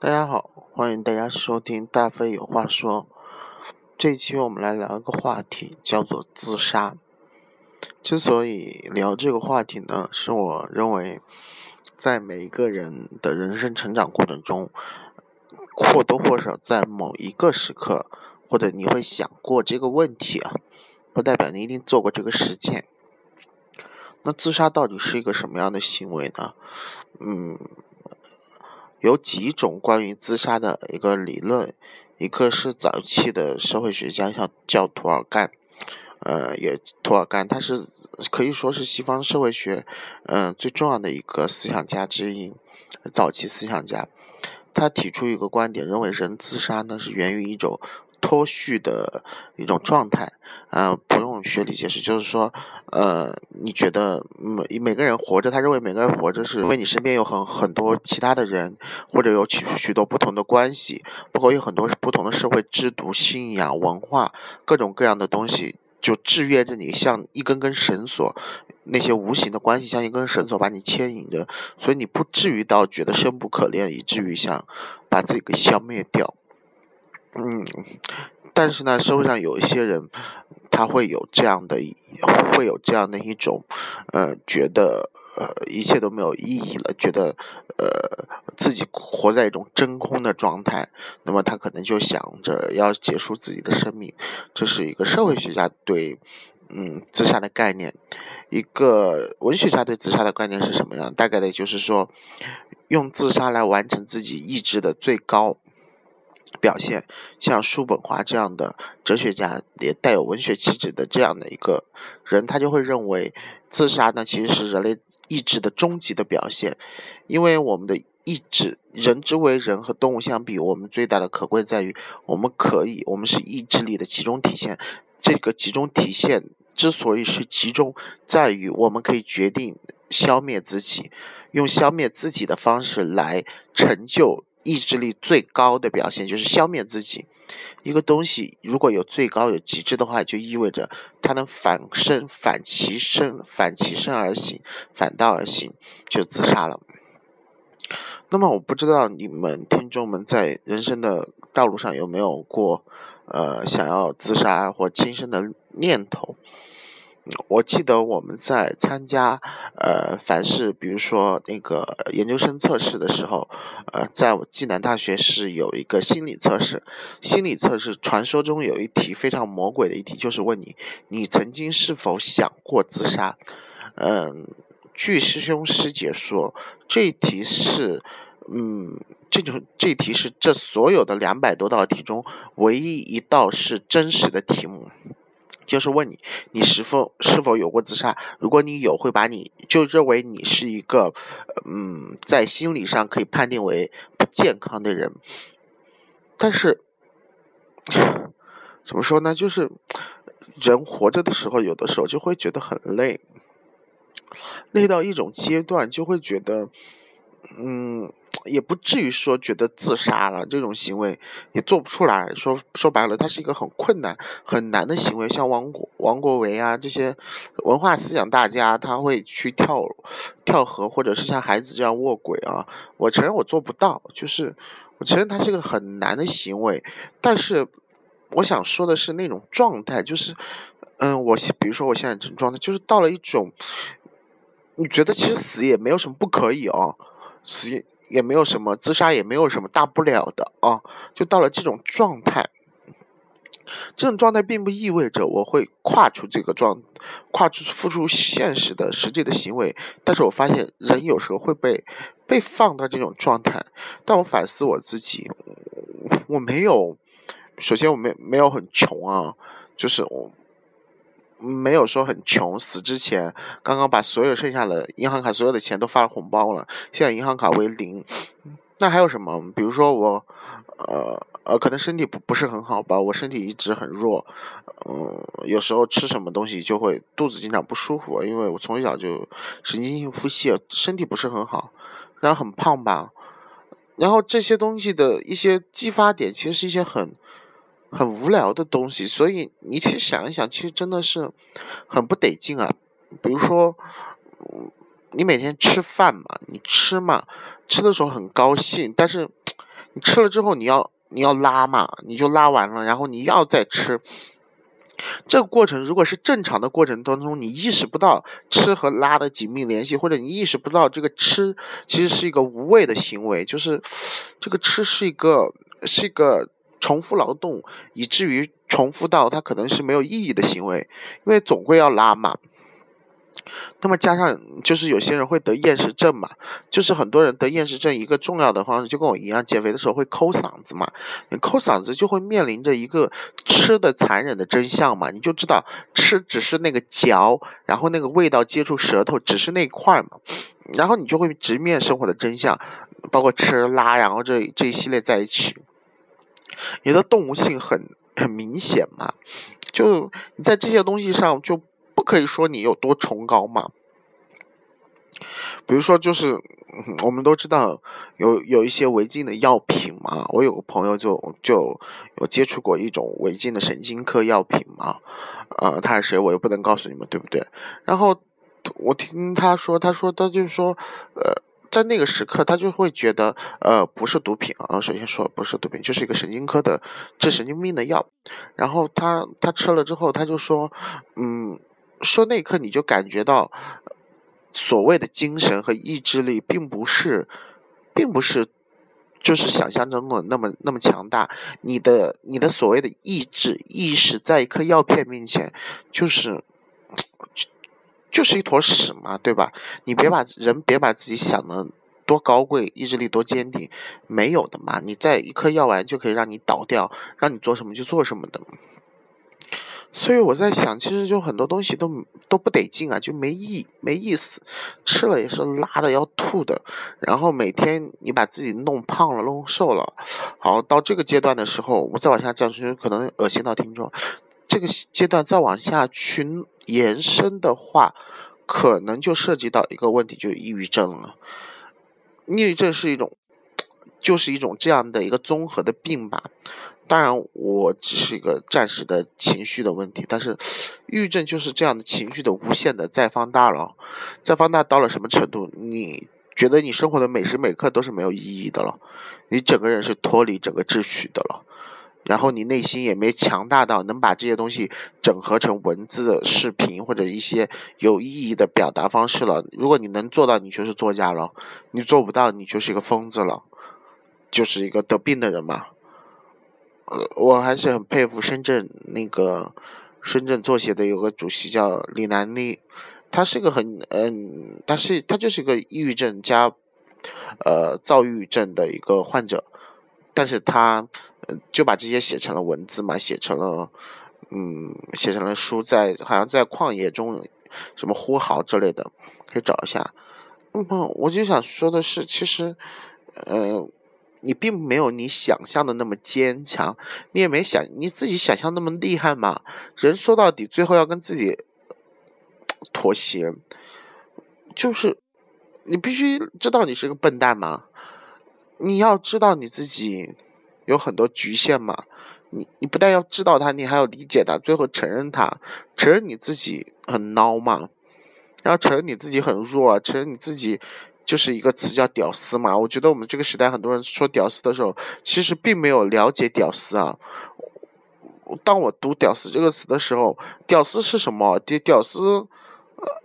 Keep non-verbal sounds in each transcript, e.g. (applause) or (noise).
大家好，欢迎大家收听大飞有话说。这一期我们来聊一个话题，叫做自杀。之所以聊这个话题呢，是我认为，在每一个人的人生成长过程中，或多或少在某一个时刻，或者你会想过这个问题啊，不代表你一定做过这个实践。那自杀到底是一个什么样的行为呢？嗯。有几种关于自杀的一个理论，一个是早期的社会学家像叫涂尔干，呃，也涂尔干他是可以说是西方社会学嗯最重要的一个思想家之一，早期思想家，他提出一个观点，认为人自杀呢是源于一种。脱序的一种状态，啊，不用学理解释，就是说，呃，你觉得每每个人活着，他认为每个人活着是因为你身边有很很多其他的人，或者有许许多不同的关系，包括有很多不同的社会制度、信仰、文化，各种各样的东西，就制约着你，像一根根绳索，那些无形的关系像一根绳索把你牵引着，所以你不至于到觉得生不可恋，以至于想把自己给消灭掉。嗯，但是呢，社会上有一些人，他会有这样的，会有这样的一种，呃，觉得呃一切都没有意义了，觉得呃自己活在一种真空的状态，那么他可能就想着要结束自己的生命。这是一个社会学家对嗯自杀的概念，一个文学家对自杀的概念是什么样？大概的就是说，用自杀来完成自己意志的最高。表现像叔本华这样的哲学家，也带有文学气质的这样的一个人，他就会认为自杀呢其实是人类意志的终极的表现，因为我们的意志，人之为人和动物相比，我们最大的可贵在于我们可以，我们是意志力的集中体现。这个集中体现之所以是集中，在于我们可以决定消灭自己，用消灭自己的方式来成就。意志力最高的表现就是消灭自己。一个东西如果有最高有极致的话，就意味着它能反身、反其身、反其身而行、反道而行，就自杀了。那么我不知道你们听众们在人生的道路上有没有过呃想要自杀或轻生的念头。我记得我们在参加呃，凡是比如说那个研究生测试的时候，呃，在我暨南大学是有一个心理测试。心理测试传说中有一题非常魔鬼的一题，就是问你你曾经是否想过自杀？嗯，据师兄师姐说，这题是嗯，这种这题是这所有的两百多道题中唯一一道是真实的题目。就是问你，你是否是否有过自杀？如果你有，会把你就认为你是一个，嗯，在心理上可以判定为不健康的人。但是，怎么说呢？就是人活着的时候，有的时候就会觉得很累，累到一种阶段，就会觉得，嗯。也不至于说觉得自杀了这种行为也做不出来，说说白了，它是一个很困难、很难的行为。像王国、王国维啊这些文化思想大家，他会去跳跳河，或者是像孩子这样卧轨啊。我承认我做不到，就是我承认它是个很难的行为。但是我想说的是那种状态，就是嗯，我比如说我现在这种状态，就是到了一种你觉得其实死也没有什么不可以哦，死。也没有什么自杀，也没有什么大不了的啊，就到了这种状态。这种状态并不意味着我会跨出这个状，跨出付出现实的实际的行为。但是我发现人有时候会被被放到这种状态。但我反思我自己，我没有，首先我没没有很穷啊，就是我。没有说很穷，死之前刚刚把所有剩下的银行卡所有的钱都发了红包了，现在银行卡为零。那还有什么？比如说我，呃呃，可能身体不不是很好吧，我身体一直很弱，嗯，有时候吃什么东西就会肚子经常不舒服，因为我从小就神经性腹泻，身体不是很好，然后很胖吧，然后这些东西的一些激发点，其实是一些很。很无聊的东西，所以你其实想一想，其实真的是很不得劲啊。比如说，你每天吃饭嘛，你吃嘛，吃的时候很高兴，但是你吃了之后你要你要拉嘛，你就拉完了，然后你要再吃。这个过程如果是正常的过程当中，你意识不到吃和拉的紧密联系，或者你意识不到这个吃其实是一个无谓的行为，就是 (sniffs) 这个吃是一个是一个重复劳动，以至于重复到它可能是没有意义的行为，因为总归要拉嘛。那么加上就是有些人会得厌食症嘛，就是很多人得厌食症一个重要的方式，就跟我一样，减肥的时候会抠嗓子嘛。你抠嗓子就会面临着一个吃的残忍的真相嘛，你就知道吃只是那个嚼，然后那个味道接触舌头只是那块嘛，然后你就会直面生活的真相，包括吃拉，然后这这一系列在一起，你的动物性很很明显嘛，就你在这些东西上就。不可以说你有多崇高嘛？比如说，就是我们都知道有有一些违禁的药品嘛。我有个朋友就就有接触过一种违禁的神经科药品嘛。呃，他是谁我又不能告诉你们，对不对？然后我听他说，他说他就是说，呃，在那个时刻他就会觉得，呃，不是毒品啊。首先说不是毒品，就是一个神经科的治神经病的药。然后他他吃了之后，他就说，嗯。说那一刻你就感觉到，所谓的精神和意志力并不是，并不是，就是想象中的那么那么强大。你的你的所谓的意志意识，在一颗药片面前，就是，(tsk) 就是一坨屎嘛，对吧？你别把人别把自己想的多高贵，意志力多坚定，没有的嘛。你在一颗药丸就可以让你倒掉，让你做什么就做什么的。所以我在想，其实就很多东西都都不得劲啊，就没意没意思，吃了也是拉的要吐的。然后每天你把自己弄胖了、弄瘦了，好到这个阶段的时候，我再往下讲，其实可能恶心到听众。这个阶段再往下去延伸的话，可能就涉及到一个问题，就是抑郁症了。抑郁症是一种，就是一种这样的一个综合的病吧。当然，我只是一个暂时的情绪的问题，但是，抑郁症就是这样的情绪的无限的再放大了，再放大到了什么程度？你觉得你生活的每时每刻都是没有意义的了，你整个人是脱离整个秩序的了，然后你内心也没强大到能把这些东西整合成文字、视频或者一些有意义的表达方式了。如果你能做到，你就是作家了；你做不到，你就是一个疯子了，就是一个得病的人嘛。呃，我还是很佩服深圳那个深圳作协的有个主席叫李南妮，他是个很嗯，他是他就是个抑郁症加呃躁郁症的一个患者，但是他就把这些写成了文字嘛，写成了嗯写成了书，在好像在旷野中什么呼号之类的，可以找一下。那么我就想说的是，其实呃。你并没有你想象的那么坚强，你也没想你自己想象那么厉害嘛。人说到底，最后要跟自己妥协，就是你必须知道你是个笨蛋嘛。你要知道你自己有很多局限嘛。你你不但要知道它，你还要理解它，最后承认它，承认你自己很孬嘛，然后承认你自己很弱，承认你自己。就是一个词叫“屌丝”嘛，我觉得我们这个时代很多人说“屌丝”的时候，其实并没有了解“屌丝”啊。当我读“屌丝”这个词的时候，“屌丝”是什么？“屌屌丝”。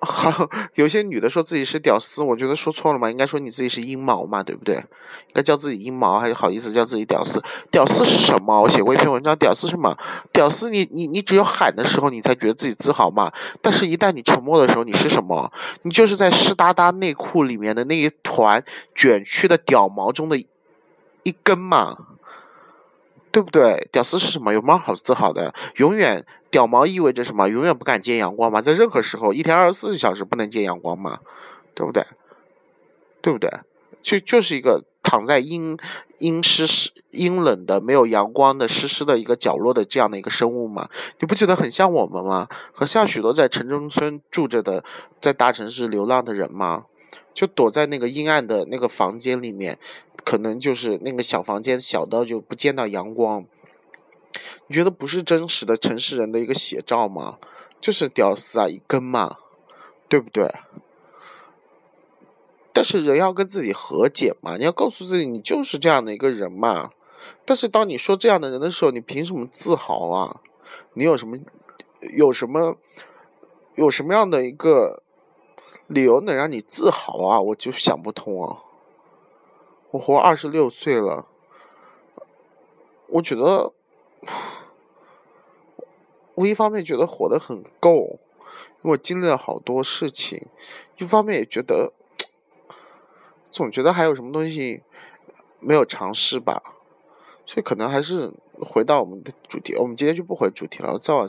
好，(laughs) 有些女的说自己是屌丝，我觉得说错了嘛，应该说你自己是阴毛嘛，对不对？应该叫自己阴毛，还好意思叫自己屌丝？屌丝是什么？我写过一篇文章，屌丝什么？屌丝，你你你只有喊的时候，你才觉得自己自豪嘛。但是，一旦你沉默的时候，你是什么？你就是在湿哒哒内裤里面的那一团卷曲的屌毛中的一根嘛。对不对？屌丝是什么？有毛好自豪的？永远屌毛意味着什么？永远不敢见阳光吗？在任何时候，一天二十四小时不能见阳光吗？对不对？对不对？就就是一个躺在阴阴湿湿阴冷的没有阳光的湿湿的一个角落的这样的一个生物吗？你不觉得很像我们吗？很像许多在城中村住着的，在大城市流浪的人吗？就躲在那个阴暗的那个房间里面，可能就是那个小房间小到就不见到阳光。你觉得不是真实的城市人的一个写照吗？就是屌丝啊，一根嘛，对不对？但是人要跟自己和解嘛，你要告诉自己你就是这样的一个人嘛。但是当你说这样的人的时候，你凭什么自豪啊？你有什么有什么有什么样的一个理由能让你自豪啊？我就想不通啊！我活二十六岁了，我觉得我一方面觉得活得很够，因为我经历了好多事情；一方面也觉得总觉得还有什么东西没有尝试吧。所以可能还是回到我们的主题，我们今天就不回主题了。再往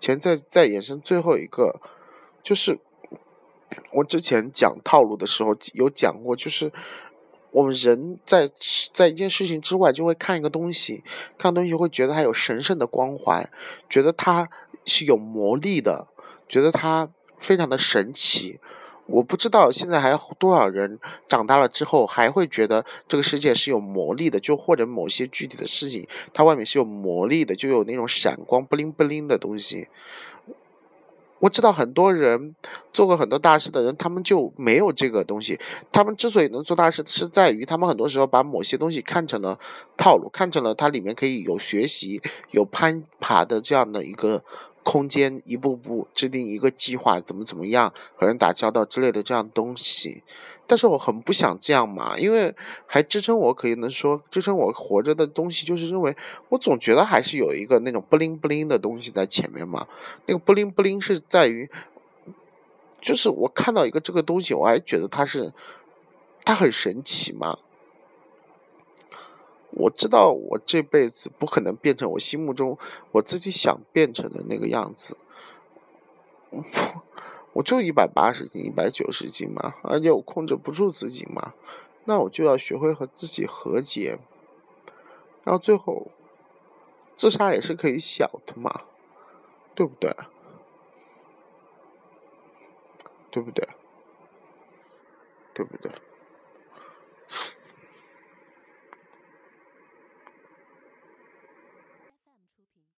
前再再延伸最后一个，就是我之前讲套路的时候有讲过，就是我们人在在一件事情之外就会看一个东西，看东西会觉得它有神圣的光环，觉得它是有魔力的，觉得它非常的神奇。我不知道现在还有多少人长大了之后还会觉得这个世界是有魔力的，就或者某些具体的事情，它外面是有魔力的，就有那种闪光不灵不灵的东西。我知道很多人做过很多大事的人，他们就没有这个东西。他们之所以能做大事，是在于他们很多时候把某些东西看成了套路，看成了它里面可以有学习、有攀爬的这样的一个。空间一步步制定一个计划，怎么怎么样和人打交道之类的这样东西，但是我很不想这样嘛，因为还支撑我可以能说支撑我活着的东西，就是认为我总觉得还是有一个那种不灵不灵的东西在前面嘛。那个不灵不灵是在于，就是我看到一个这个东西，我还觉得它是它很神奇嘛。我知道我这辈子不可能变成我心目中我自己想变成的那个样子，(laughs) 我就一百八十斤、一百九十斤嘛，而且我控制不住自己嘛，那我就要学会和自己和解，然后最后自杀也是可以想的嘛，对不对？对不对？对不对？